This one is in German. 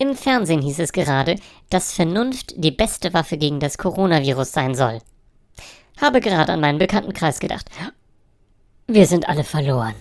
Im Fernsehen hieß es gerade, dass Vernunft die beste Waffe gegen das Coronavirus sein soll. Habe gerade an meinen Bekanntenkreis gedacht. Wir sind alle verloren.